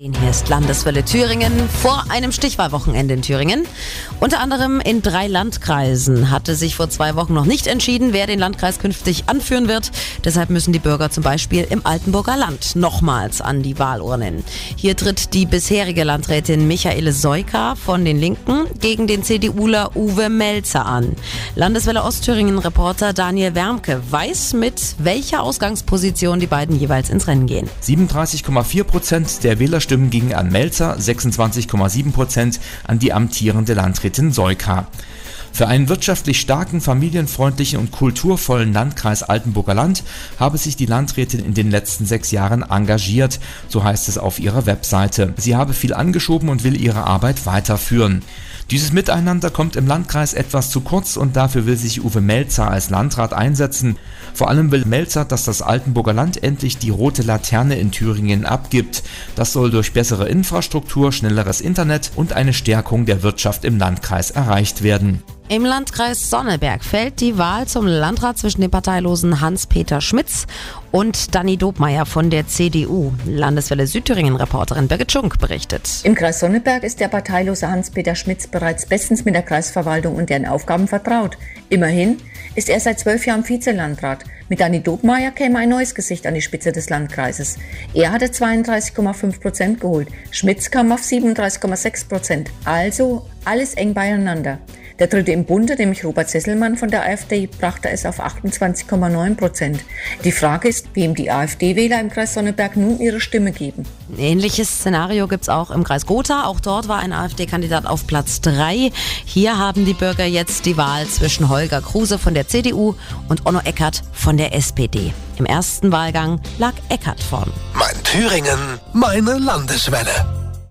Hier ist Landeswelle Thüringen vor einem Stichwahlwochenende in Thüringen. Unter anderem in drei Landkreisen hatte sich vor zwei Wochen noch nicht entschieden, wer den Landkreis künftig anführen wird. Deshalb müssen die Bürger zum Beispiel im Altenburger Land nochmals an die Wahlurnen. Hier tritt die bisherige Landrätin Michaele Seuka von den Linken gegen den CDUler Uwe Melzer an. Landeswelle Ostthüringen-Reporter Daniel Wermke weiß, mit welcher Ausgangsposition die beiden jeweils ins Rennen gehen. 37,4 Prozent der Wähler Stimmen gingen an Melzer, 26,7 Prozent an die amtierende Landrätin Seuka. Für einen wirtschaftlich starken, familienfreundlichen und kulturvollen Landkreis Altenburger Land habe sich die Landrätin in den letzten sechs Jahren engagiert, so heißt es auf ihrer Webseite. Sie habe viel angeschoben und will ihre Arbeit weiterführen. Dieses Miteinander kommt im Landkreis etwas zu kurz und dafür will sich Uwe Melzer als Landrat einsetzen. Vor allem will Melzer, dass das Altenburger Land endlich die rote Laterne in Thüringen abgibt. Das soll durch bessere Infrastruktur, schnelleres Internet und eine Stärkung der Wirtschaft im Landkreis erreicht werden. Im Landkreis Sonneberg fällt die Wahl zum Landrat zwischen dem parteilosen Hans-Peter Schmitz und Danny Dobmeier von der CDU. Landeswelle Südthüringen-Reporterin Birgit Schunk berichtet. Im Kreis Sonneberg ist der parteilose Hans-Peter Schmitz bereits bestens mit der Kreisverwaltung und deren Aufgaben vertraut. Immerhin ist er seit zwölf Jahren Vizelandrat. Mit Danny Dobmeier käme ein neues Gesicht an die Spitze des Landkreises. Er hatte 32,5 Prozent geholt. Schmitz kam auf 37,6 Prozent. Also alles eng beieinander. Der dritte im Bunde, nämlich Robert Sesselmann von der AfD, brachte es auf 28,9 Prozent. Die Frage ist, wem die AfD-Wähler im Kreis Sonneberg nun ihre Stimme geben. Ein ähnliches Szenario gibt es auch im Kreis Gotha. Auch dort war ein AfD-Kandidat auf Platz 3. Hier haben die Bürger jetzt die Wahl zwischen Holger Kruse von der CDU und Onno Eckert von der SPD. Im ersten Wahlgang lag Eckert vorn. Mein Thüringen, meine Landeswelle.